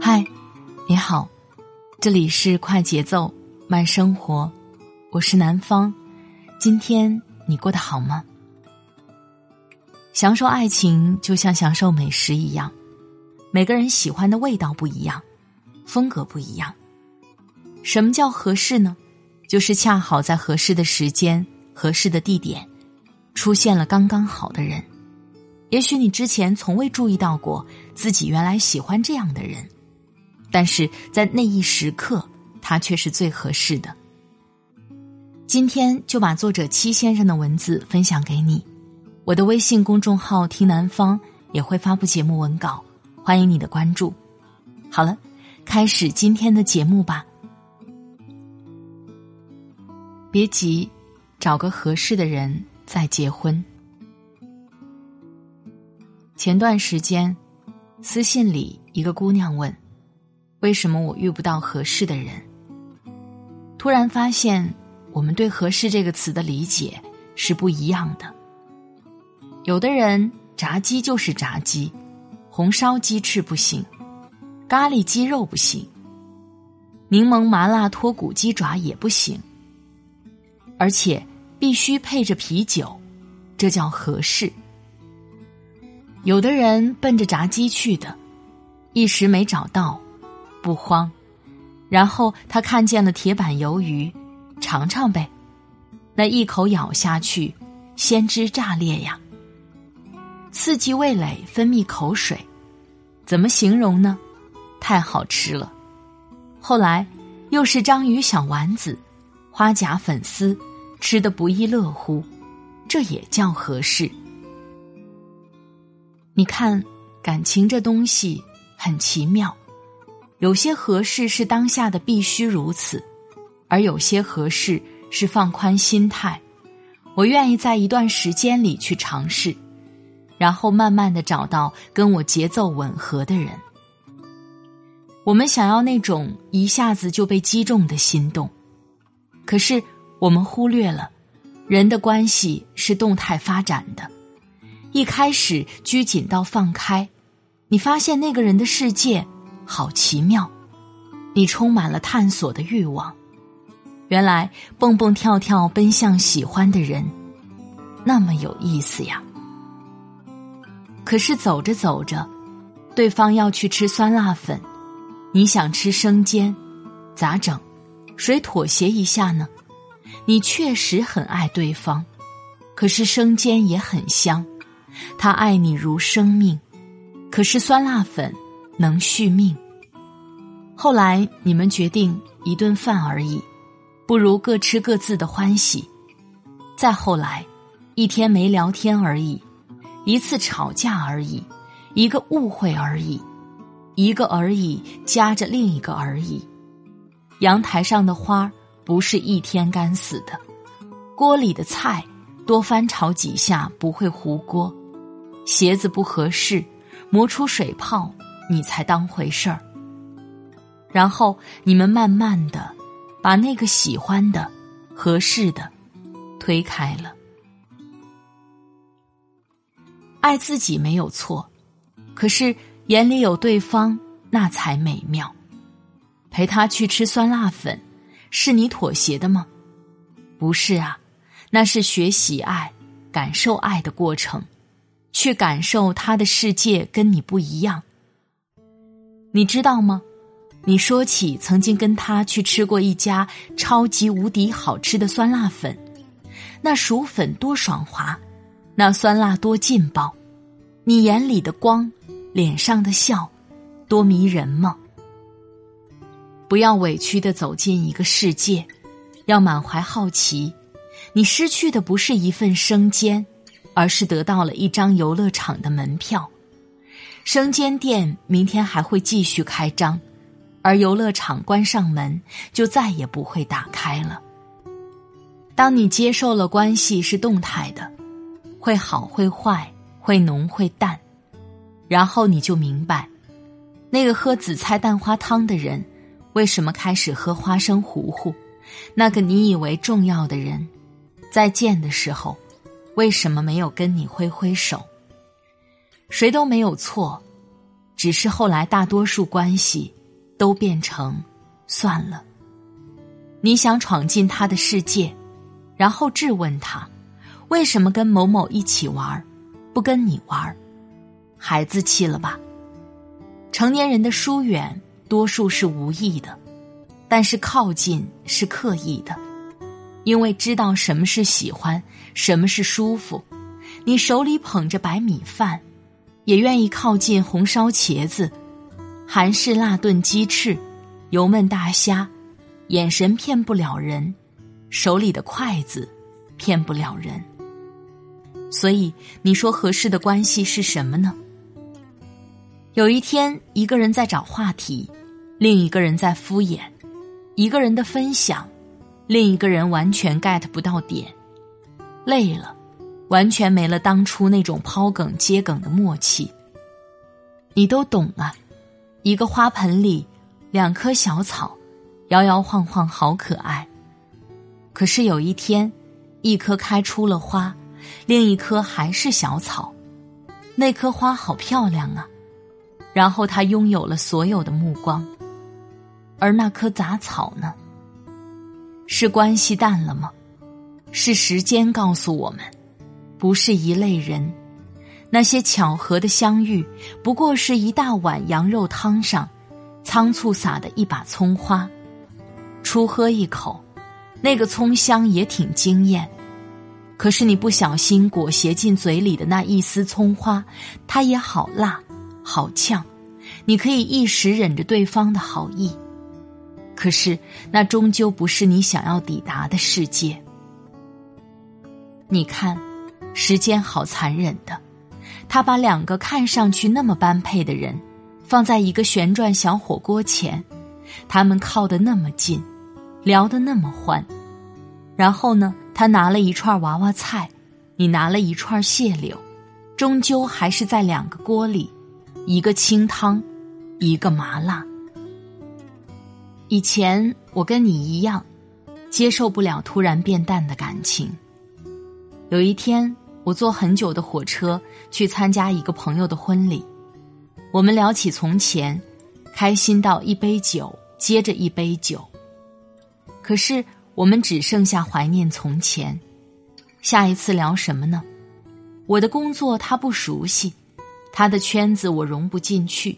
嗨，你好，这里是快节奏慢生活，我是南方。今天你过得好吗？享受爱情就像享受美食一样，每个人喜欢的味道不一样，风格不一样。什么叫合适呢？就是恰好在合适的时间、合适的地点，出现了刚刚好的人。也许你之前从未注意到过自己原来喜欢这样的人，但是在那一时刻，他却是最合适的。今天就把作者七先生的文字分享给你。我的微信公众号“听南方”也会发布节目文稿，欢迎你的关注。好了，开始今天的节目吧。别急，找个合适的人再结婚。前段时间，私信里一个姑娘问：“为什么我遇不到合适的人？”突然发现，我们对“合适”这个词的理解是不一样的。有的人炸鸡就是炸鸡，红烧鸡翅不行，咖喱鸡肉不行，柠檬麻辣脱骨鸡爪也不行，而且必须配着啤酒，这叫合适。有的人奔着炸鸡去的，一时没找到，不慌。然后他看见了铁板鱿鱼，尝尝呗。那一口咬下去，鲜汁炸裂呀，刺激味蕾，分泌口水，怎么形容呢？太好吃了。后来又是章鱼小丸子，花甲粉丝，吃的不亦乐乎，这也叫合适。你看，感情这东西很奇妙，有些合适是当下的必须如此，而有些合适是放宽心态，我愿意在一段时间里去尝试，然后慢慢的找到跟我节奏吻合的人。我们想要那种一下子就被击中的心动，可是我们忽略了，人的关系是动态发展的。一开始拘谨到放开，你发现那个人的世界好奇妙，你充满了探索的欲望。原来蹦蹦跳跳奔向喜欢的人，那么有意思呀。可是走着走着，对方要去吃酸辣粉，你想吃生煎，咋整？谁妥协一下呢？你确实很爱对方，可是生煎也很香。他爱你如生命，可是酸辣粉能续命。后来你们决定一顿饭而已，不如各吃各自的欢喜。再后来，一天没聊天而已，一次吵架而已，一个误会而已，一个而已夹着另一个而已。阳台上的花不是一天干死的，锅里的菜多翻炒几下不会糊锅。鞋子不合适，磨出水泡，你才当回事儿。然后你们慢慢的把那个喜欢的、合适的推开了。爱自己没有错，可是眼里有对方，那才美妙。陪他去吃酸辣粉，是你妥协的吗？不是啊，那是学习爱、感受爱的过程。去感受他的世界跟你不一样，你知道吗？你说起曾经跟他去吃过一家超级无敌好吃的酸辣粉，那薯粉多爽滑，那酸辣多劲爆，你眼里的光，脸上的笑，多迷人吗？不要委屈的走进一个世界，要满怀好奇。你失去的不是一份生煎。而是得到了一张游乐场的门票。生煎店明天还会继续开张，而游乐场关上门就再也不会打开了。当你接受了关系是动态的，会好会坏，会浓会淡，然后你就明白，那个喝紫菜蛋花汤的人，为什么开始喝花生糊糊；那个你以为重要的人，再见的时候，为什么没有跟你挥挥手？谁都没有错，只是后来大多数关系都变成算了。你想闯进他的世界，然后质问他，为什么跟某某一起玩，不跟你玩？孩子气了吧？成年人的疏远，多数是无意的，但是靠近是刻意的，因为知道什么是喜欢，什么是舒服。你手里捧着白米饭。也愿意靠近红烧茄子、韩式辣炖鸡翅、油焖大虾，眼神骗不了人，手里的筷子骗不了人。所以你说合适的关系是什么呢？有一天，一个人在找话题，另一个人在敷衍；一个人的分享，另一个人完全 get 不到点，累了。完全没了当初那种抛梗接梗的默契。你都懂啊，一个花盆里两棵小草，摇摇晃晃好可爱。可是有一天，一棵开出了花，另一棵还是小草。那棵花好漂亮啊，然后它拥有了所有的目光。而那棵杂草呢？是关系淡了吗？是时间告诉我们。不是一类人，那些巧合的相遇，不过是一大碗羊肉汤上，仓促撒的一把葱花，初喝一口，那个葱香也挺惊艳，可是你不小心裹挟进嘴里的那一丝葱花，它也好辣，好呛，你可以一时忍着对方的好意，可是那终究不是你想要抵达的世界，你看。时间好残忍的，他把两个看上去那么般配的人，放在一个旋转小火锅前，他们靠得那么近，聊得那么欢，然后呢，他拿了一串娃娃菜，你拿了一串蟹柳，终究还是在两个锅里，一个清汤，一个麻辣。以前我跟你一样，接受不了突然变淡的感情，有一天。我坐很久的火车去参加一个朋友的婚礼，我们聊起从前，开心到一杯酒接着一杯酒。可是我们只剩下怀念从前，下一次聊什么呢？我的工作他不熟悉，他的圈子我融不进去。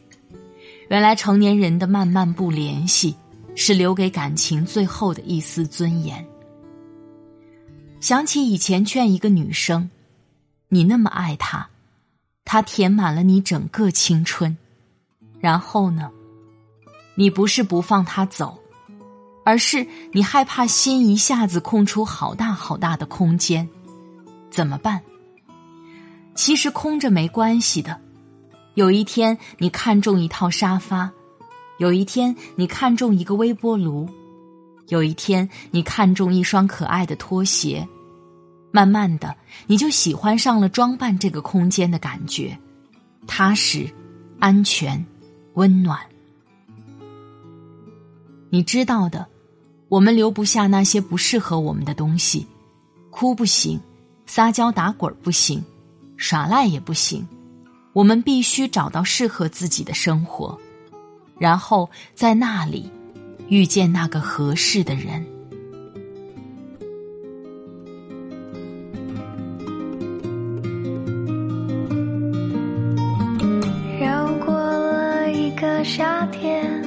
原来成年人的慢慢不联系，是留给感情最后的一丝尊严。想起以前劝一个女生。你那么爱他，他填满了你整个青春，然后呢？你不是不放他走，而是你害怕心一下子空出好大好大的空间，怎么办？其实空着没关系的。有一天你看中一套沙发，有一天你看中一个微波炉，有一天你看中一双可爱的拖鞋。慢慢的，你就喜欢上了装扮这个空间的感觉，踏实、安全、温暖。你知道的，我们留不下那些不适合我们的东西，哭不行，撒娇打滚不行，耍赖也不行，我们必须找到适合自己的生活，然后在那里遇见那个合适的人。又过了一个夏天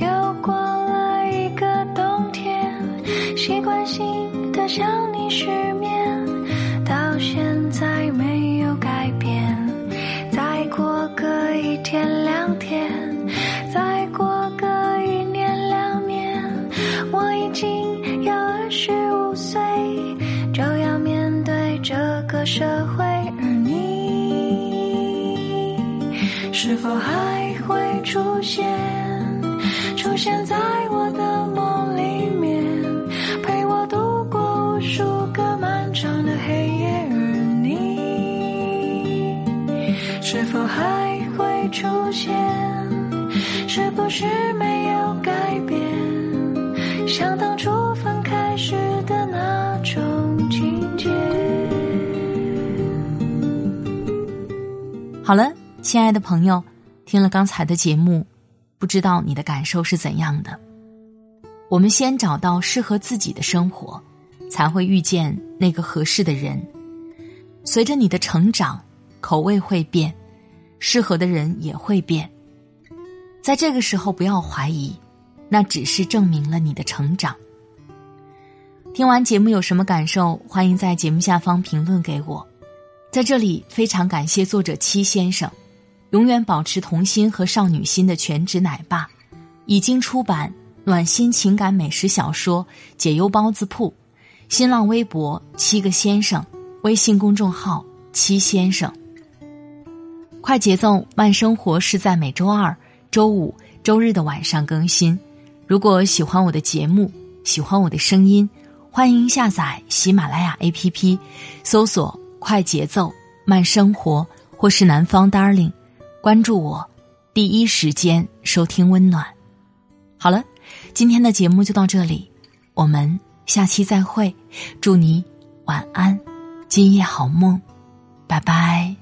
又过了一个冬天，习惯性的向你失社会，而你是否还会出现？出现在我的梦里面，陪我度过无数个漫长的黑夜，而你是否还会出现？是不是没有改变？像当初好了，亲爱的朋友，听了刚才的节目，不知道你的感受是怎样的？我们先找到适合自己的生活，才会遇见那个合适的人。随着你的成长，口味会变，适合的人也会变。在这个时候，不要怀疑，那只是证明了你的成长。听完节目有什么感受？欢迎在节目下方评论给我。在这里，非常感谢作者七先生，永远保持童心和少女心的全职奶爸，已经出版暖心情感美食小说《解忧包子铺》，新浪微博七个先生，微信公众号七先生。快节奏慢生活是在每周二、周五、周日的晚上更新。如果喜欢我的节目，喜欢我的声音，欢迎下载喜马拉雅 APP，搜索。快节奏，慢生活，或是南方 Darling，关注我，第一时间收听温暖。好了，今天的节目就到这里，我们下期再会。祝你晚安，今夜好梦，拜拜。